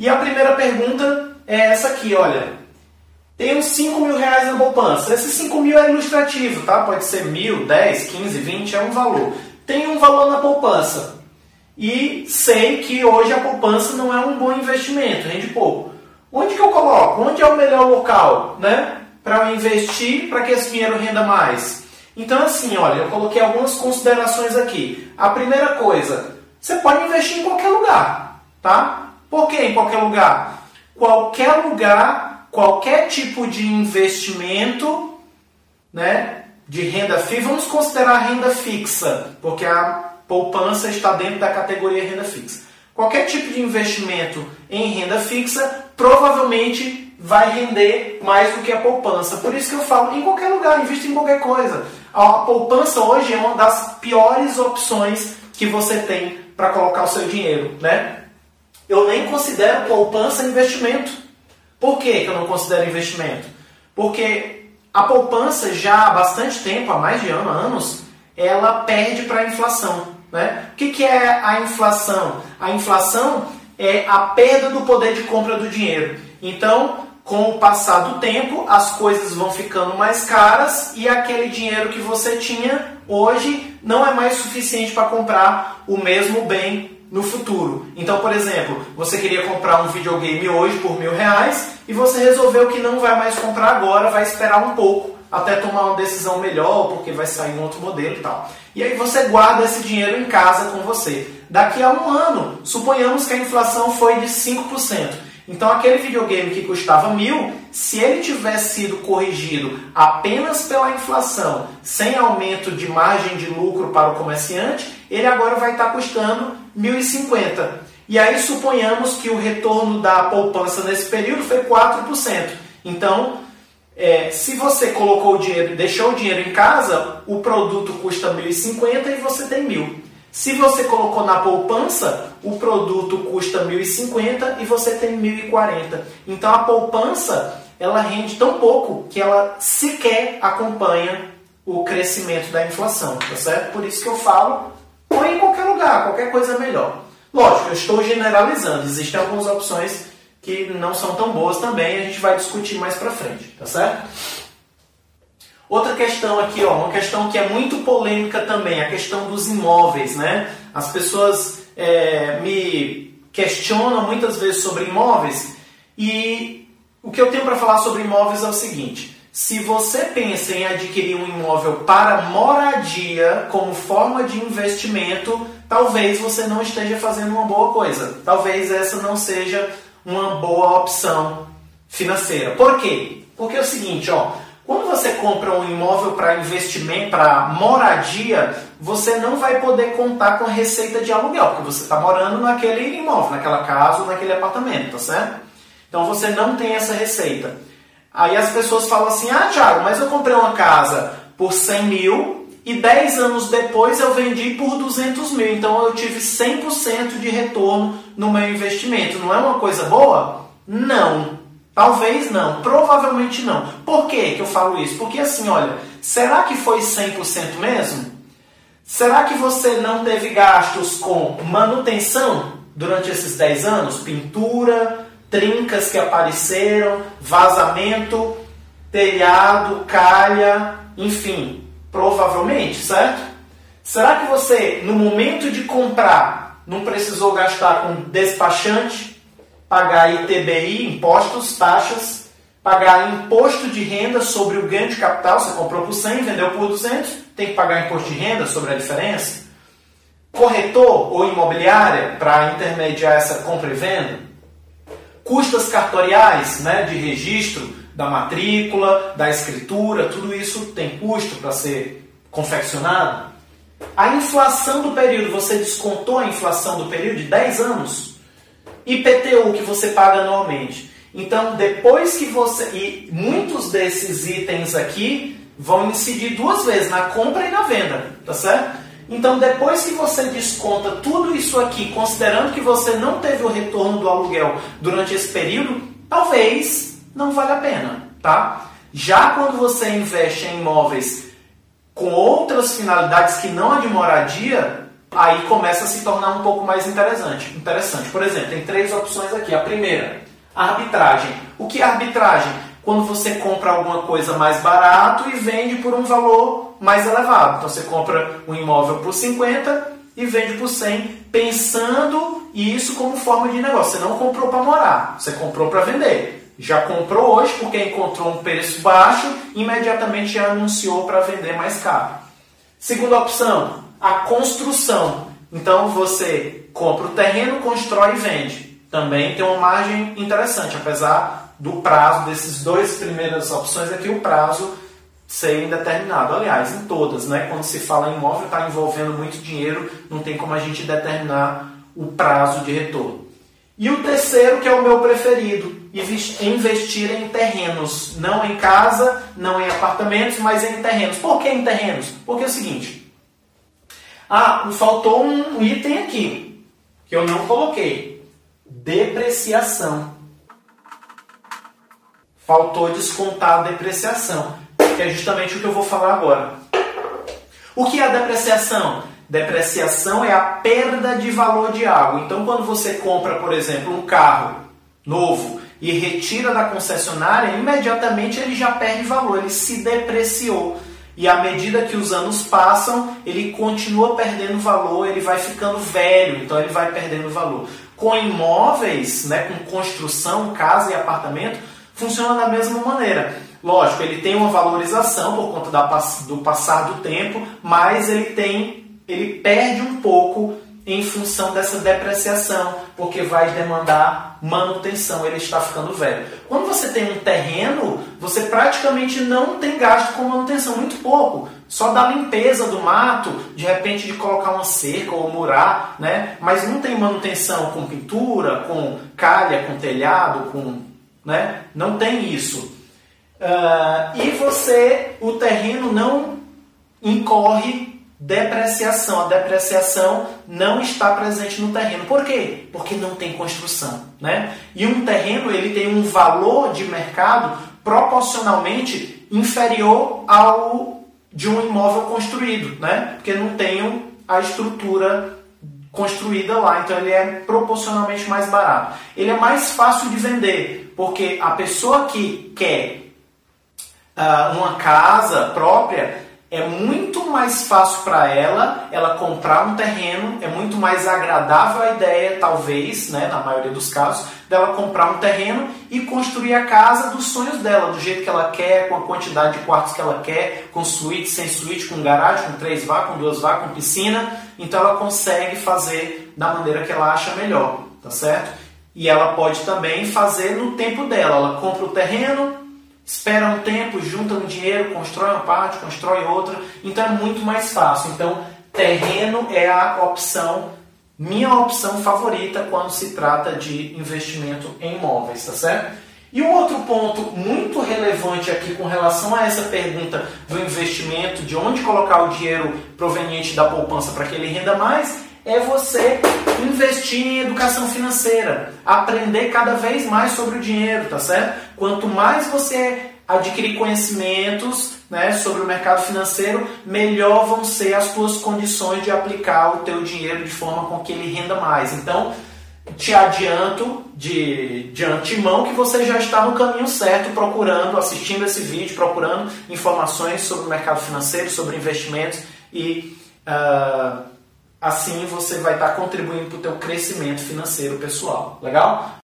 E a primeira pergunta é essa aqui, olha. Tenho 5 mil reais na poupança. Esse 5 mil é ilustrativo, tá? Pode ser mil, 10, 15, 20, é um valor. Tenho um valor na poupança. E sei que hoje a poupança não é um bom investimento, rende pouco. Onde que eu coloco? Onde é o melhor local, né? Para eu investir, para que esse dinheiro renda mais? Então, assim, olha, eu coloquei algumas considerações aqui. A primeira coisa, você pode investir em qualquer lugar, tá? Por que em qualquer lugar? Qualquer lugar, qualquer tipo de investimento, né? De renda fixa, vamos considerar renda fixa, porque a poupança está dentro da categoria renda fixa. Qualquer tipo de investimento em renda fixa provavelmente vai render mais do que a poupança. Por isso que eu falo, em qualquer lugar, invista em qualquer coisa. A poupança hoje é uma das piores opções que você tem para colocar o seu dinheiro, né? Eu nem considero poupança investimento. Por que, que eu não considero investimento? Porque a poupança já há bastante tempo, há mais de ano, anos, ela perde para a inflação. Né? O que, que é a inflação? A inflação é a perda do poder de compra do dinheiro. Então, com o passar do tempo, as coisas vão ficando mais caras e aquele dinheiro que você tinha hoje não é mais suficiente para comprar o mesmo bem no futuro. Então, por exemplo, você queria comprar um videogame hoje por mil reais e você resolveu que não vai mais comprar agora, vai esperar um pouco até tomar uma decisão melhor, porque vai sair um outro modelo e tal. E aí você guarda esse dinheiro em casa com você. Daqui a um ano, suponhamos que a inflação foi de 5%. Então, aquele videogame que custava mil, se ele tivesse sido corrigido apenas pela inflação, sem aumento de margem de lucro para o comerciante, ele agora vai estar custando 1.050. E aí suponhamos que o retorno da poupança nesse período foi 4%. Então, é, se você colocou o dinheiro, deixou o dinheiro em casa, o produto custa 1.050 e você tem mil. Se você colocou na poupança, o produto custa 1.050 e você tem 1.040. Então a poupança ela rende tão pouco que ela sequer acompanha o crescimento da inflação, tá certo? Por isso que eu falo, põe em qualquer lugar, qualquer coisa melhor. Lógico, eu estou generalizando, existem algumas opções que não são tão boas também, a gente vai discutir mais pra frente, tá certo? Outra questão aqui, ó, uma questão que é muito polêmica também, a questão dos imóveis, né? As pessoas é, me questionam muitas vezes sobre imóveis e o que eu tenho para falar sobre imóveis é o seguinte: se você pensa em adquirir um imóvel para moradia como forma de investimento, talvez você não esteja fazendo uma boa coisa. Talvez essa não seja uma boa opção financeira. Por quê? Porque é o seguinte, ó, quando você compra um imóvel para investimento, para moradia, você não vai poder contar com receita de aluguel, porque você está morando naquele imóvel, naquela casa ou naquele apartamento, tá certo? Então você não tem essa receita. Aí as pessoas falam assim: ah, Thiago, mas eu comprei uma casa por 100 mil e 10 anos depois eu vendi por 200 mil, então eu tive 100% de retorno no meu investimento. Não é uma coisa boa? Não. Talvez não, provavelmente não. Por que, eu falo isso? Porque assim, olha, será que foi 100% mesmo? Será que você não teve gastos com manutenção durante esses 10 anos? Pintura, trincas que apareceram, vazamento, telhado, calha, enfim, provavelmente, certo? Será que você, no momento de comprar, não precisou gastar com despachante, pagar ITBI, impostos, taxas, pagar imposto de renda sobre o ganho de capital, você comprou por 100, vendeu por 200, tem que pagar imposto de renda sobre a diferença. Corretor ou imobiliária para intermediar essa compra e venda. Custas cartoriais, né, de registro da matrícula, da escritura, tudo isso tem custo para ser confeccionado. A inflação do período, você descontou a inflação do período de 10 anos? IPTU que você paga anualmente. Então, depois que você. E muitos desses itens aqui vão incidir duas vezes, na compra e na venda, tá certo? Então, depois que você desconta tudo isso aqui, considerando que você não teve o retorno do aluguel durante esse período, talvez não valha a pena, tá? Já quando você investe em imóveis com outras finalidades que não a de moradia, Aí começa a se tornar um pouco mais interessante. Interessante. Por exemplo, tem três opções aqui. A primeira, arbitragem. O que é arbitragem? Quando você compra alguma coisa mais barato e vende por um valor mais elevado. Então você compra um imóvel por 50 e vende por 100, pensando isso como forma de negócio. Você não comprou para morar, você comprou para vender. Já comprou hoje porque encontrou um preço baixo, imediatamente já anunciou para vender mais caro. Segunda opção, a construção. Então você compra o terreno, constrói e vende. Também tem uma margem interessante, apesar do prazo desses dois primeiras opções aqui, o prazo ser indeterminado. Aliás, em todas, né? Quando se fala em imóvel, está envolvendo muito dinheiro, não tem como a gente determinar o prazo de retorno. E o terceiro, que é o meu preferido, investir em terrenos, não em casa, não em apartamentos, mas em terrenos. Por que em terrenos? Porque é o seguinte: ah, faltou um item aqui que eu não coloquei: depreciação. Faltou descontar a depreciação que é justamente o que eu vou falar agora. O que é a depreciação? Depreciação é a perda de valor de algo. Então, quando você compra, por exemplo, um carro novo e retira da concessionária, imediatamente ele já perde valor, ele se depreciou. E à medida que os anos passam, ele continua perdendo valor, ele vai ficando velho, então ele vai perdendo valor. Com imóveis, né, com construção, casa e apartamento, funciona da mesma maneira. Lógico, ele tem uma valorização por conta da, do passar do tempo, mas ele tem, ele perde um pouco em função dessa depreciação, porque vai demandar manutenção, ele está ficando velho. Quando você tem um terreno, você praticamente não tem gasto com manutenção, muito pouco. Só da limpeza do mato, de repente de colocar uma cerca ou murar, né? Mas não tem manutenção com pintura, com calha, com telhado, com, né? Não tem isso. Uh, e você, o terreno não incorre depreciação. A depreciação não está presente no terreno. Por quê? Porque não tem construção. Né? E um terreno ele tem um valor de mercado proporcionalmente inferior ao de um imóvel construído, né? porque não tem a estrutura construída lá, então ele é proporcionalmente mais barato. Ele é mais fácil de vender, porque a pessoa que quer uh, uma casa própria, é muito mais fácil para ela ela comprar um terreno, é muito mais agradável a ideia, talvez, né, na maioria dos casos, dela comprar um terreno e construir a casa dos sonhos dela, do jeito que ela quer, com a quantidade de quartos que ela quer, com suíte, sem suíte, com garagem, com três vagas, com duas vagas, com piscina. Então ela consegue fazer da maneira que ela acha melhor, tá certo? E ela pode também fazer no tempo dela. Ela compra o terreno, espera um tempo, junta um dinheiro, constrói uma parte, constrói outra, então é muito mais fácil. Então, terreno é a opção, minha opção favorita quando se trata de investimento em imóveis, tá certo? E um outro ponto muito relevante aqui com relação a essa pergunta do investimento, de onde colocar o dinheiro proveniente da poupança para que ele renda mais, é você investir em educação financeira, aprender cada vez mais sobre o dinheiro, tá certo? Quanto mais você adquirir conhecimentos né, sobre o mercado financeiro, melhor vão ser as suas condições de aplicar o teu dinheiro de forma com que ele renda mais. Então, te adianto de, de antemão que você já está no caminho certo, procurando, assistindo esse vídeo, procurando informações sobre o mercado financeiro, sobre investimentos e uh, Assim você vai estar contribuindo para o teu crescimento financeiro pessoal. Legal?